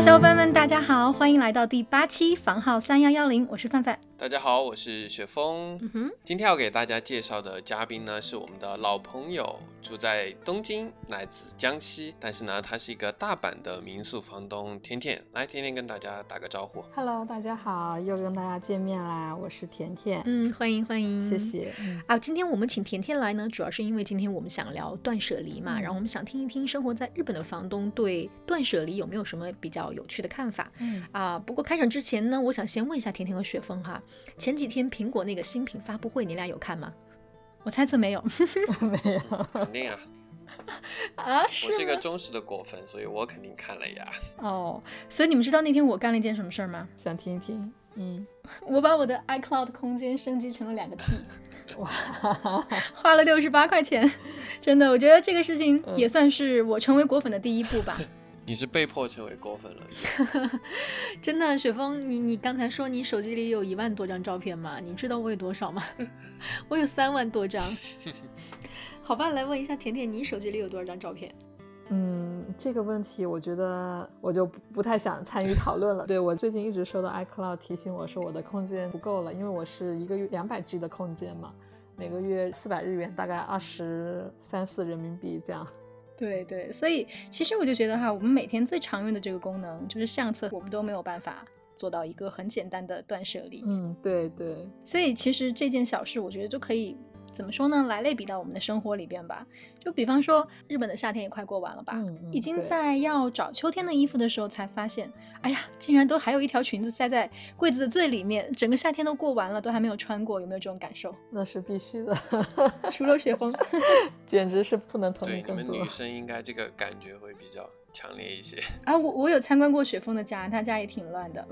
小伙伴，好，欢迎来到第八期房号三幺幺零，我是范范。大家好，我是雪峰。嗯哼，今天要给大家介绍的嘉宾呢，是我们的老朋友，住在东京，来自江西，但是呢，他是一个大阪的民宿房东甜甜。来，甜甜跟大家打个招呼。Hello，大家好，又跟大家见面啦，我是甜甜，嗯，欢迎欢迎，谢。谢。嗯啊，今天我们请甜甜来呢，主要是因为今天我们想聊断舍离嘛，嗯然后我们想听一听生活在日本的房东对断舍离有没有什么比较有趣的看法。嗯啊，不过开场之前呢，我想先问一下甜甜和雪峰哈，前几天苹果那个新品发布会，你俩有看吗？我猜测没有 没有，肯定啊，啊，是我是一个忠实的果粉，所以我肯定看了呀。哦，所以你们知道那天我干了一件什么事儿吗？想听一听。嗯，我把我的 iCloud 空间升级成了两个 T，哇，花了六十八块钱，真的，我觉得这个事情嗯也算是我成为果粉的第一步吧。你是被迫成为果粉了，真的，雪峰，你你刚才说你手机里有一万多张照片吗？你知道我有多少吗？我有三万多张。好吧，来问一下甜甜，你手机里有多少张照片？嗯，这个问题我觉得我就不不太想参与讨论了。对我最近一直收到 iCloud 提醒我说我的空间不够了，因为我是一个月两百 G 的空间嘛，每个月四百日元，大概二十三四人民币这样。对对，所以其实我就觉得哈，我们每天最常用的这个功能就是相册，我们都没有办法做到一个很简单的断舍离。嗯，对对，所以其实这件小事，我觉得就可以怎么说呢，来类比到我们的生活里边吧。就比方说，日本的夏天也快过完了吧，嗯嗯已经在要找秋天的衣服的时候，才发现，哎呀，竟然都还有一条裙子塞在柜子的最里面，整个夏天都过完了，都还没有穿过，有没有这种感受？那是必须的，除了雪峰，简直是不能同对意更多你们女。生应该这个感觉会比较强烈一些。啊，我我有参观过雪峰的家，他家也挺乱的。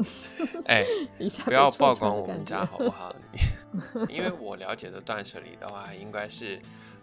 哎，一下不要曝光我们家好不好？因为我了解的断舍离的话，应该是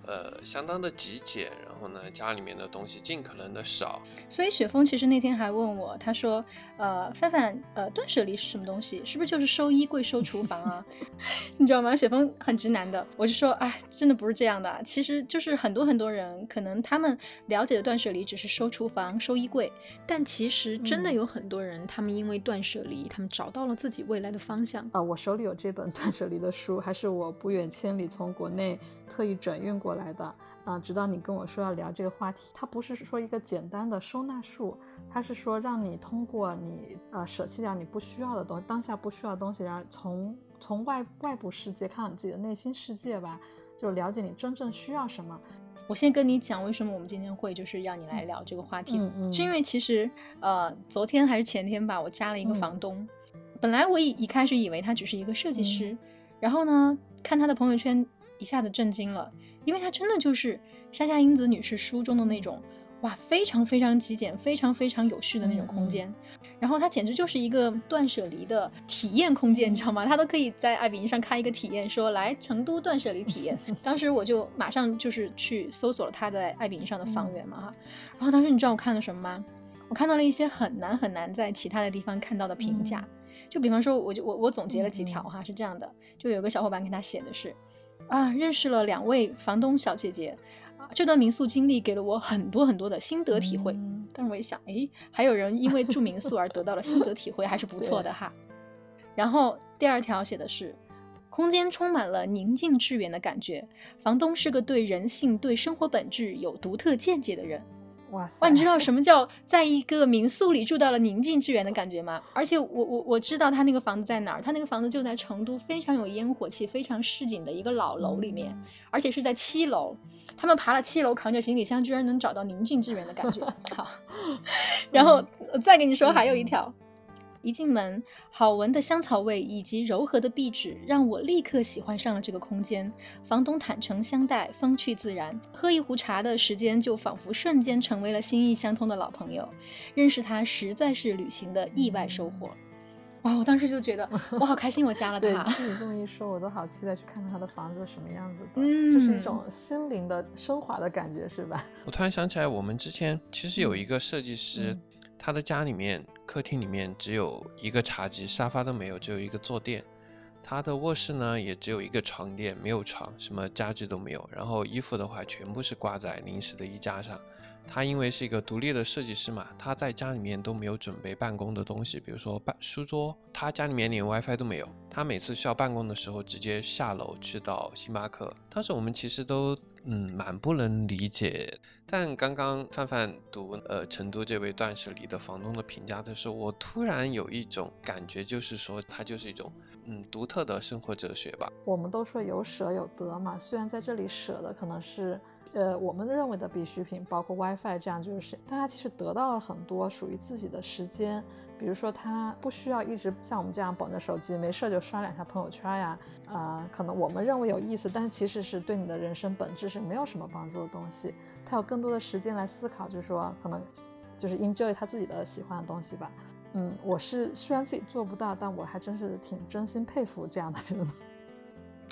呃相当的极简，然后呢家里面的东西尽可能的少。所以雪峰其实那天还问我，他说，呃，范范，呃，断舍离是什么东西？是不是就是收衣柜、收厨房啊？你知道吗？雪峰很直男的，我就说，哎，真的不是这样的啊。其实就是很多很多人可能他们了解的断舍离只是收厨房、收衣柜，但其实真的嗯有很多人，他们因为断舍离，他们找到了自己未来的方向。啊，我手里有这本断舍离的书，还是我不远千里从国内特意转运过来的。啊，直到你跟我说要聊这个话题，它不是说一个简单的收纳术，它是说让你通过你呃舍弃掉你不需要的东西，当下不需要的东西，然后从从外外部世界看到你自己的内心世界吧，就了解你真正需要什么。我先跟你讲，为什么我们今天会就是要你来聊这个话题，嗯嗯是因为其实呃，昨天还是前天吧，我加了一个嗯房东。本来我一一开始以为他只是一个设计师，嗯然后呢，看他的朋友圈一下子震惊了，因为他真的就是山下英子女士书中的那种，哇，非常非常极简、非常非常有序的那种嗯空间。然后它简直就是一个断舍离的体验空间，你知道吗？他都可以在爱彼迎上开一个体验，说来成都断舍离体验。当时我就马上就是去搜索了他在爱彼迎上的房源嘛哈。然后当时你知道我看了什么吗？我看到了一些很难很难在其他的地方看到的评价。就比方说，我就我我总结了几条哈，是这样的，就有个小伙伴给他写的是，啊，认识了两位房东小姐姐，啊，这段民宿经历给了我很多很多的心得体会。嗯但是我一想，诶，还有人因为住民宿而得到了心得体会，还是不错的哈。然后第二条写的是，空间充满了宁静致远的感觉，房东是个对人性、对生活本质有独特见解的人。哇塞，哇，你知道什么叫在一个民宿里住到了宁静致远的感觉吗？而且我我我知道他那个房子在哪儿，他那个房子就在成都非常有烟火气、非常市井的一个老楼里面，而且是在七楼。他们爬了七楼，扛着行李箱，居然能找到宁静致远的感觉。好，然后我再跟你说，还有一条。一进门，好闻的香草味以及柔和的壁纸让我立刻喜欢上了这个空间。房东坦诚相待，风趣自然，喝一壶茶的时间就仿佛瞬间成为了心意相通的老朋友。认识他实在是旅行的意外收获。哇，我当时就觉得我好开心，我加了 对，他。听你这么一说，我都好期待去看看他的房子是什么样子的，嗯就是一种心灵的升华的感觉，是吧？我突然想起来，我们之前其实有嗯一个设计师，嗯他的家里面客厅里面只有一个茶几，沙发都没有，只有一个坐垫。他的卧室呢也只有一个床垫，没有床，什么家具都没有。然后衣服的话，全部是挂在临时的衣架上。他因为是一个独立的设计师嘛，他在家里面都没有准备办公的东西，比如说办书桌，他家里面连 WiFi 都没有。他每次需要办公的时候，直接下楼去到星巴克。当时我们其实都嗯蛮不能理解，但刚刚范范读呃成都这位断舍离的房东的评价的时候，我突然有一种感觉，就是说他就是一种嗯独特的生活哲学吧。我们都说有舍有得嘛，虽然在这里舍的可能是。呃，我们认为的必需品，包括 WiFi，这样就是大家其实得到了很多属于自己的时间，比如说他不需要一直像我们这样捧着手机，没事就刷两下朋友圈呀，啊，可能我们认为有意思，但其实是对你的人生本质是没有什么帮助的东西。他有更多的时间来思考，就是说可能就是 enjoy 他自己的喜欢的东西吧。嗯，我是虽然自己做不到，但我还真是挺真心佩服这样的人。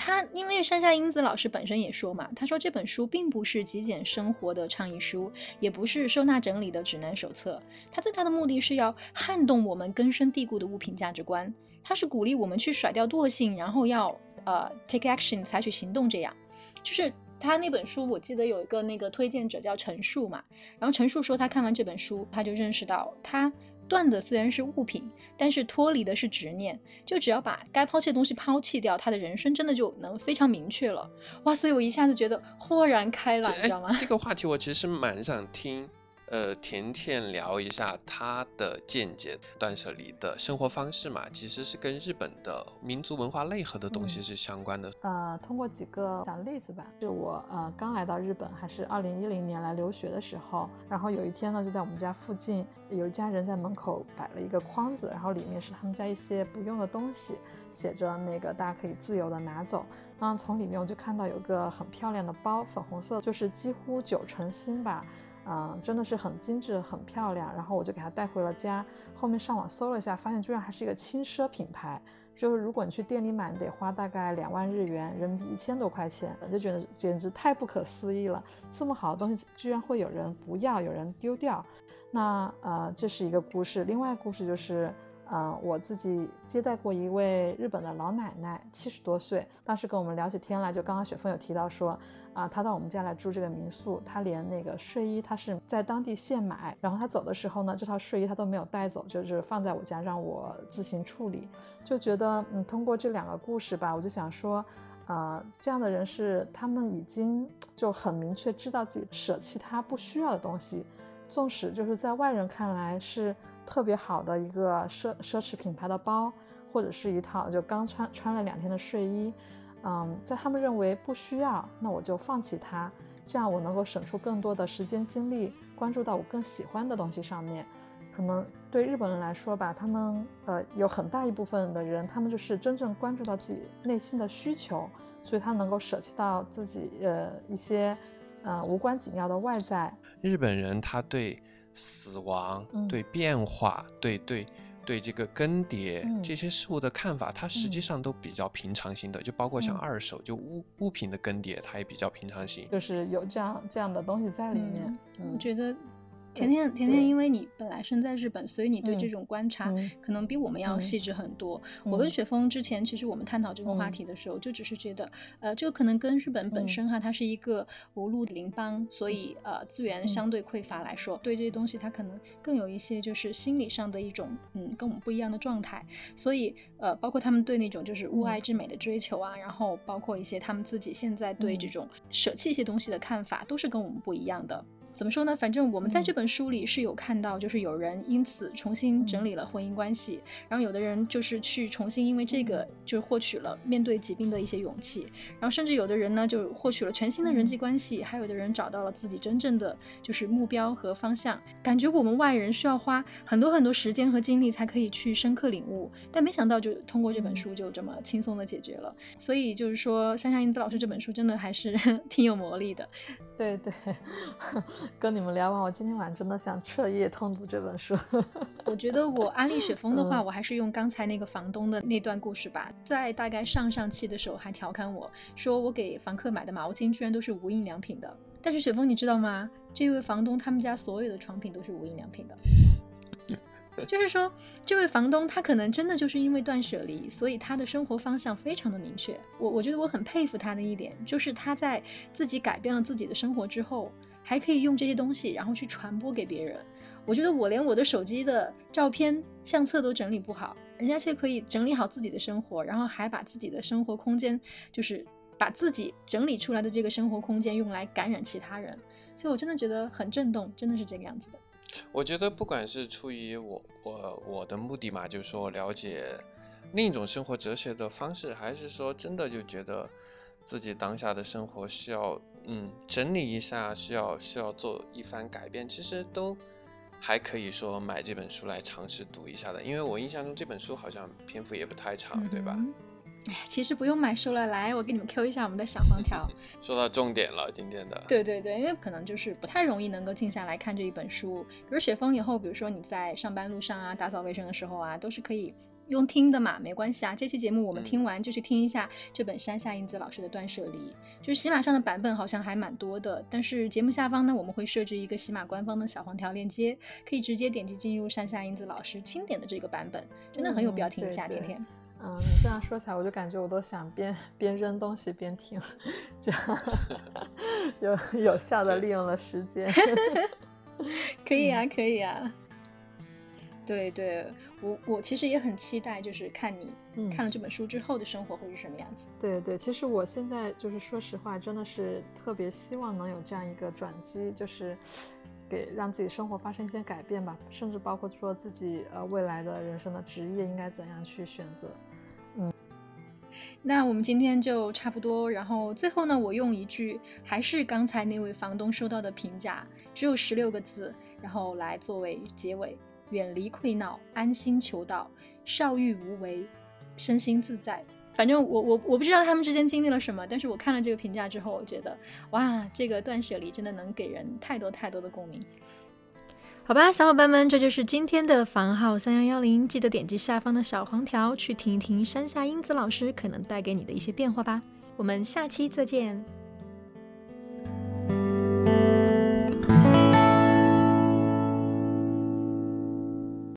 他因为山下英子老师本身也说嘛，他说这本书并不是极简生活的倡议书，也不是收纳整理的指南手册。他最大的目的是要撼动我们根深蒂固的物品价值观，他是鼓励我们去甩掉惰性，然后要呃 take action 采取行动。这样，就是他那本书，我记得有一个那个推荐者叫陈述嘛，然后陈述说他看完这本书，他就认识到他。断的虽然是物品，但是脱离的是执念。就只要把该抛弃的东西抛弃掉，他的人生真的就能非常明确了。哇，所以我一下子觉得豁然开朗，你知道吗？这个话题我其实蛮想听。呃，甜甜聊一下她的见解，断舍离的生活方式嘛，其实是跟日本的民族文化内核的东西是相关的。呃，通过几个小例子吧，是我呃刚来到日本，还是二零一零年来留学的时候，然后有一天呢，就在我们家附近有一家人在门口摆了一个筐子，然后里面是他们家一些不用的东西，写着那个大家可以自由的拿走。然后从里面我就看到有个很漂亮的包，粉红色，就是几乎九成新吧。啊，真的是很精致、很漂亮。然后我就给它带回了家。后面上网搜了一下，发现居然还是一个轻奢品牌。就是如果你去店里买，你得花大概两万日元，人民币一千多块钱，就觉得简直太不可思议了。这么好的东西，居然会有人不要，有人丢掉。那呃，这是一个故事。另外故事就是，嗯，我自己接待过一位日本的老奶奶，七十多岁，当时跟我们聊起天来，就刚刚雪峰有提到说。啊，她到我们家来住这个民宿，她连那个睡衣她是在当地现买，然后她走的时候呢，这套睡衣她都没有带走，就是放在我家让我自行处理。就觉得，嗯，通过这两个故事吧，我就想说，呃，这样的人是他们已经就很明确知道自己舍弃他不需要的东西，纵使就是在外人看来是特别好的一个奢奢侈品牌的包，或者是一套就刚穿穿了两天的睡衣。嗯，在他们认为不需要，那我就放弃它，这样我能够省出更多的时间精力，关注到我更喜欢的东西上面。可能对日本人来说吧，他们呃有很大一部分的人，他们就是真正关注到自己内心的需求，所以他能够舍弃到自己呃一些呃无关紧要的外在。日本人他对死亡、对变化、对对。对这个更迭这些事物的看法，它实际上都比较平常心的，就包括像二手就物物品的更迭，它也比较平常心，就是有这样这样的东西在里面。我觉得。甜甜甜甜，因为你本来生在日本，所以你对这种观察可能比我们要细致很多。我跟雪峰之前其实我们探讨这个话题的时候，就只是觉得，呃，这个可能跟日本本身哈，它是一个无路邻邦，所以呃资源相对匮乏来说，对这些东西它可能更有一些就是心理上的一种嗯跟我们不一样的状态。所以呃，包括他们对那种就是物爱之美的追求啊，然后包括一些他们自己现在对这种舍弃一些东西的看法，都是跟我们不一样的。怎么说呢？反正我们在这本书里是有看到，就是有人因此重新整理了婚姻关系，然后有的人就是去重新因为这个就获取了面对疾病的一些勇气，然后甚至有的人呢就获取了全新的人际关系，还有的人找到了自己真正的就是目标和方向。感觉我们外人需要花很多很多时间和精力才可以去深刻领悟，但没想到就通过这本书就这么轻松的解决了。所以就是说，山下英子老师这本书真的还是 挺有魔力的。对对。跟你们聊完，我今天晚上真的想彻夜通读这本书。我觉得我安利雪峰的话，我还是用刚才那个房东的那段故事吧。在大概上上期的时候，还调侃我说我给房客买的毛巾居然都是无印良品的。但是雪峰，你知道吗？这位房东他们家所有的床品都是无印良品的。就是说，这位房东他可能真的就是因为断舍离，所以他的生活方向非常的明确。我我觉得我很佩服他的一点，就是他在自己改变了自己的生活之后。还可以用这些东西，然后去传播给别人。我觉得我连我的手机的照片相册都整理不好，人家却可以整理好自己的生活，然后还把自己的生活空间，就是把自己整理出来的这个生活空间用来感染其他人。所以我真的觉得很震动，真的是这个样子的。我觉得不管是出于我我我的目的嘛，就是说了解另一种生活哲学的方式，还是说真的就觉得自己当下的生活需要嗯整理一下，需要需要做一番改变，其实都还可以说买这本书来尝试读一下的。因为我印象中这本书好像篇幅也不太长，对吧？哎呀，其实不用买书了，来，我给你们 Q 一下我们的小黄条。说到重点了，今天的。对对对，因为可能就是不太容易能够静下来看这一本书。比如雪峰以后，比如说你在上班路上啊，打扫卫生的时候啊，都是可以用听的嘛，没关系啊。这期节目我们听完就去听一下这本山下英子老师的《断舍离》，就是喜马上的版本好像还蛮多的，但是节目下方呢，我们会设置一个喜马官方的小黄条链接，可以直接点击进入山下英子老师钦点的这个版本，真的很有必要听一下，甜甜。嗯，你这样说起来，我就感觉我都想边 边扔东西边听，这样 有有效的利用了时间。可以啊，可以啊。对对，我我其实也很期待，就是看你看了这本书之后的生活会是什么样子。对对，其实我现在就是说实话，真的是特别希望能有这样一个转机，就是给让自己生活发生一些改变吧，甚至包括说自己呃未来的人生的职业应该怎样去选择。嗯那我们今天就差不多，然后最后呢，我用一句还是刚才那位房东收到的评价，只有十六个字，然后来作为结尾：远离溃闹，安心求道，少欲无为，身心自在。反正我我我不知道他们之间经历了什么，但是我看了这个评价之后，我觉得哇，这个断舍离真的能给人太多太多的共鸣。好吧，小伙伴们，这就是今天的房号三幺幺零，记得点击下方的小黄条去听一听山下英子老师可能带给你的一些变化吧。我们下期再见。